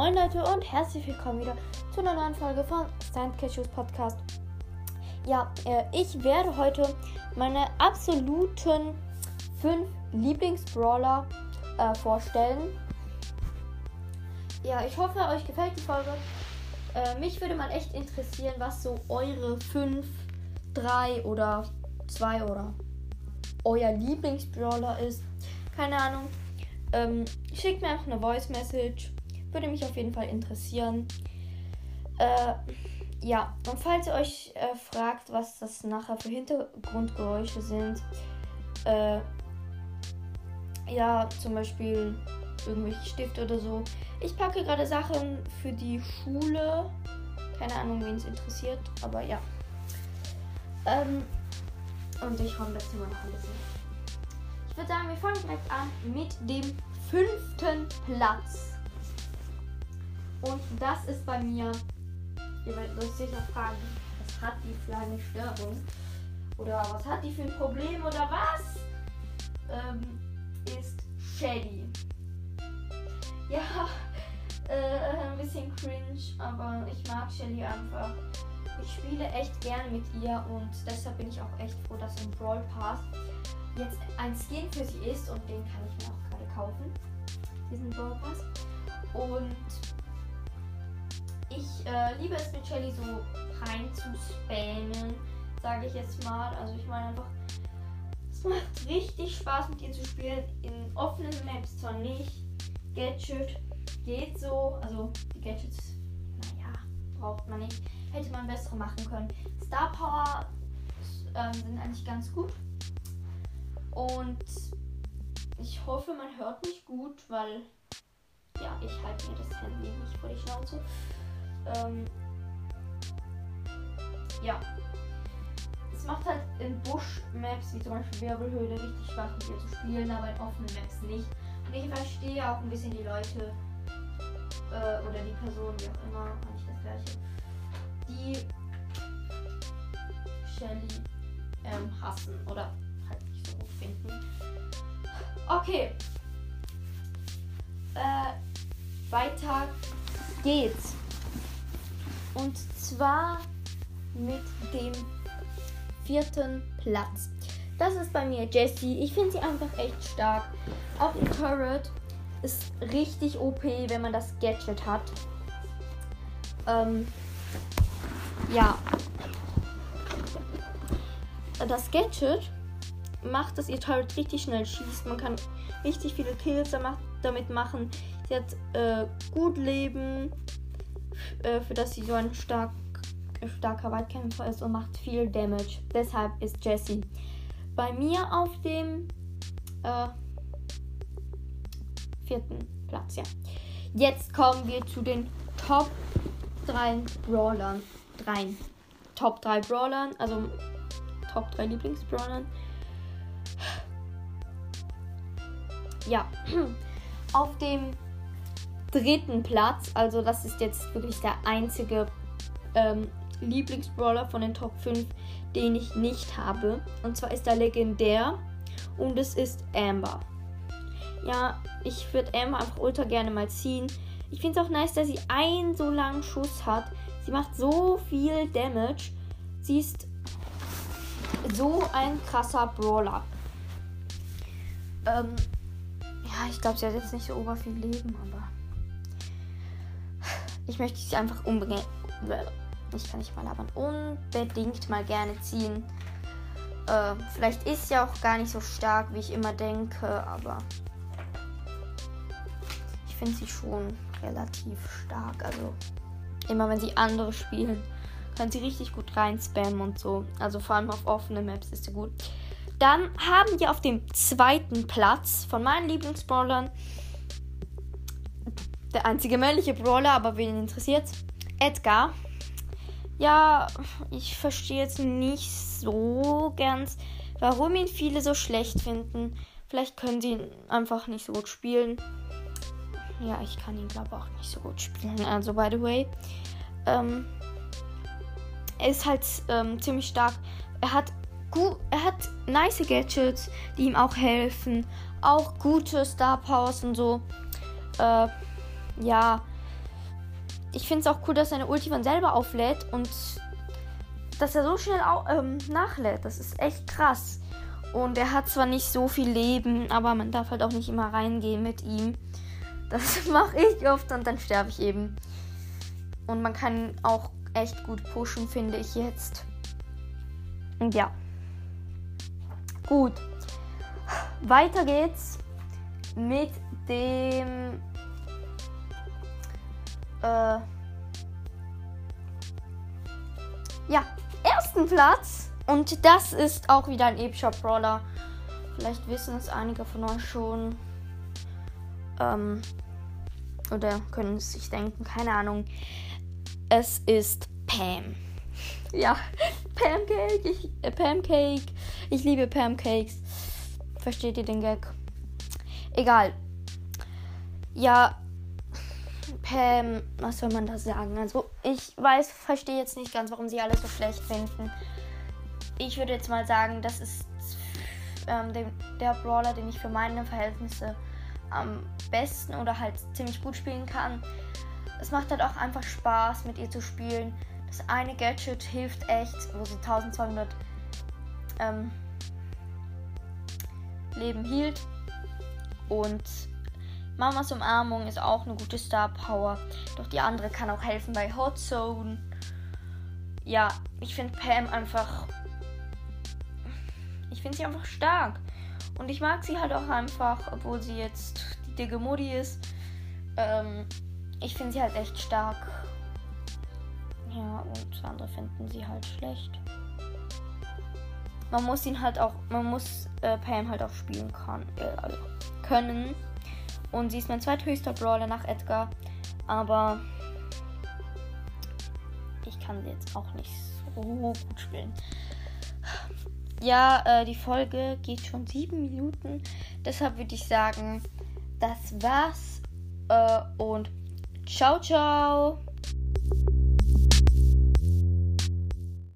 Moin Leute und herzlich willkommen wieder zu einer neuen Folge von Stand Cashews Podcast. Ja, äh, ich werde heute meine absoluten fünf Lieblingsbrawler äh, vorstellen. Ja, ich hoffe, euch gefällt die Folge. Äh, mich würde mal echt interessieren, was so eure fünf, drei oder zwei oder euer Lieblingsbrawler ist. Keine Ahnung. Ähm, schickt mir einfach eine Voice Message. Würde mich auf jeden Fall interessieren. Äh, ja, und falls ihr euch äh, fragt, was das nachher für Hintergrundgeräusche sind, äh, ja, zum Beispiel irgendwelche Stifte oder so. Ich packe gerade Sachen für die Schule. Keine Ahnung, wen es interessiert, aber ja. Ähm, und ich räume das Zimmer noch ein bisschen ich würde sagen, wir fangen direkt an mit dem fünften Platz. Und das ist bei mir, ihr werdet euch sicher fragen, was hat die für eine Störung? Oder was hat die für ein Problem oder was? Ähm, ist Shady. Ja, äh, ein bisschen cringe, aber ich mag Shelly einfach. Ich spiele echt gerne mit ihr und deshalb bin ich auch echt froh, dass im Brawl Pass jetzt ein Skin für sie ist und den kann ich mir auch gerade kaufen. Diesen Brawl Pass. Und ich äh, liebe es mit Shelly so rein zu spammen, sage ich jetzt mal. Also ich meine einfach, es macht richtig Spaß mit ihr zu spielen. In offenen Maps zwar nicht. Gadget geht so. Also die Gadgets, naja, braucht man nicht. Hätte man bessere machen können. Star Power äh, sind eigentlich ganz gut. Und ich hoffe, man hört mich gut, weil ja, ich halte mir das Handy nicht vor die Schnauze. Ähm, ja. Es macht halt in Busch-Maps, wie zum Beispiel Wirbelhöhle, richtig Spaß mit ihr zu spielen, aber in offenen Maps nicht. Und ich verstehe auch ein bisschen die Leute äh, oder die Person, wie auch immer, eigentlich das gleiche, die Shelly ähm, hassen oder finden. Okay. Äh, weiter geht's. Und zwar mit dem vierten Platz. Das ist bei mir Jessie. Ich finde sie einfach echt stark. Auch ihr Turret ist richtig OP, wenn man das Gadget hat. Ähm, ja. Das Gadget macht, dass ihr Turret richtig schnell schießt. Man kann richtig viele Kills damit machen. Sie hat äh, gut Leben, äh, für das sie so ein stark, starker Waldkämpfer ist und macht viel Damage. Deshalb ist Jessie bei mir auf dem äh, vierten Platz. Ja. Jetzt kommen wir zu den Top 3 Brawlern. Drei. Top 3 Brawlern, also Top 3 Lieblingsbrawlern. Ja, auf dem dritten Platz, also das ist jetzt wirklich der einzige ähm, Lieblingsbrawler von den Top 5, den ich nicht habe. Und zwar ist er legendär und es ist Amber. Ja, ich würde Amber einfach ultra gerne mal ziehen. Ich finde es auch nice, dass sie einen so langen Schuss hat. Sie macht so viel Damage. Sie ist so ein krasser Brawler. Ähm, ja, ich glaube, sie hat jetzt nicht so ober viel Leben, aber ich möchte sie einfach unbedingt, ich kann nicht mal labern, unbedingt mal gerne ziehen. Äh, vielleicht ist sie auch gar nicht so stark, wie ich immer denke, aber ich finde sie schon relativ stark. Also immer wenn sie andere spielen, kann sie richtig gut rein spammen und so. Also vor allem auf offene Maps ist sie gut. Dann haben wir auf dem zweiten Platz von meinen Lieblingsbrawlern der einzige männliche Brawler, aber wen interessiert Edgar. Ja, ich verstehe jetzt nicht so ganz, warum ihn viele so schlecht finden. Vielleicht können sie ihn einfach nicht so gut spielen. Ja, ich kann ihn glaube auch nicht so gut spielen. Also, by the way. Ähm, er ist halt ähm, ziemlich stark. Er hat gut, er hat nice Gadgets, die ihm auch helfen. Auch gute Star Powers und so. Äh, ja. ich finde es auch cool, dass seine Ulti von selber auflädt und dass er so schnell ähm, nachlädt. Das ist echt krass. Und er hat zwar nicht so viel Leben, aber man darf halt auch nicht immer reingehen mit ihm. Das mache ich oft und dann sterbe ich eben. Und man kann auch echt gut pushen, finde ich jetzt. Und ja. Gut. Weiter geht's mit dem äh, ja, ersten Platz. Und das ist auch wieder ein epischer Brawler. Vielleicht wissen es einige von euch schon. Ähm, oder können es sich denken, keine Ahnung. Es ist Pam. Ja, Pancake. Ich, äh, Pancake. Ich liebe Pancakes. Versteht ihr den Gag? Egal. Ja, Pam, was soll man da sagen? Also, ich weiß, verstehe jetzt nicht ganz, warum sie alles so schlecht finden. Ich würde jetzt mal sagen, das ist ähm, der, der Brawler, den ich für meine Verhältnisse am besten oder halt ziemlich gut spielen kann. Es macht halt auch einfach Spaß, mit ihr zu spielen. Das eine Gadget hilft echt, wo sie 1200 ähm, Leben hielt. Und Mamas Umarmung ist auch eine gute Star Power. Doch die andere kann auch helfen bei Hot Zone. Ja, ich finde Pam einfach. Ich finde sie einfach stark. Und ich mag sie halt auch einfach, obwohl sie jetzt die dicke Mutti ist. Ähm, ich finde sie halt echt stark. Ja, und andere finden sie halt schlecht. Man muss ihn halt auch, man muss äh, Pam halt auch spielen kann, äh, können. Und sie ist mein zweithöchster Brawler nach Edgar. Aber ich kann sie jetzt auch nicht so gut spielen. Ja, äh, die Folge geht schon sieben Minuten. Deshalb würde ich sagen, das war's. Äh, und ciao, ciao.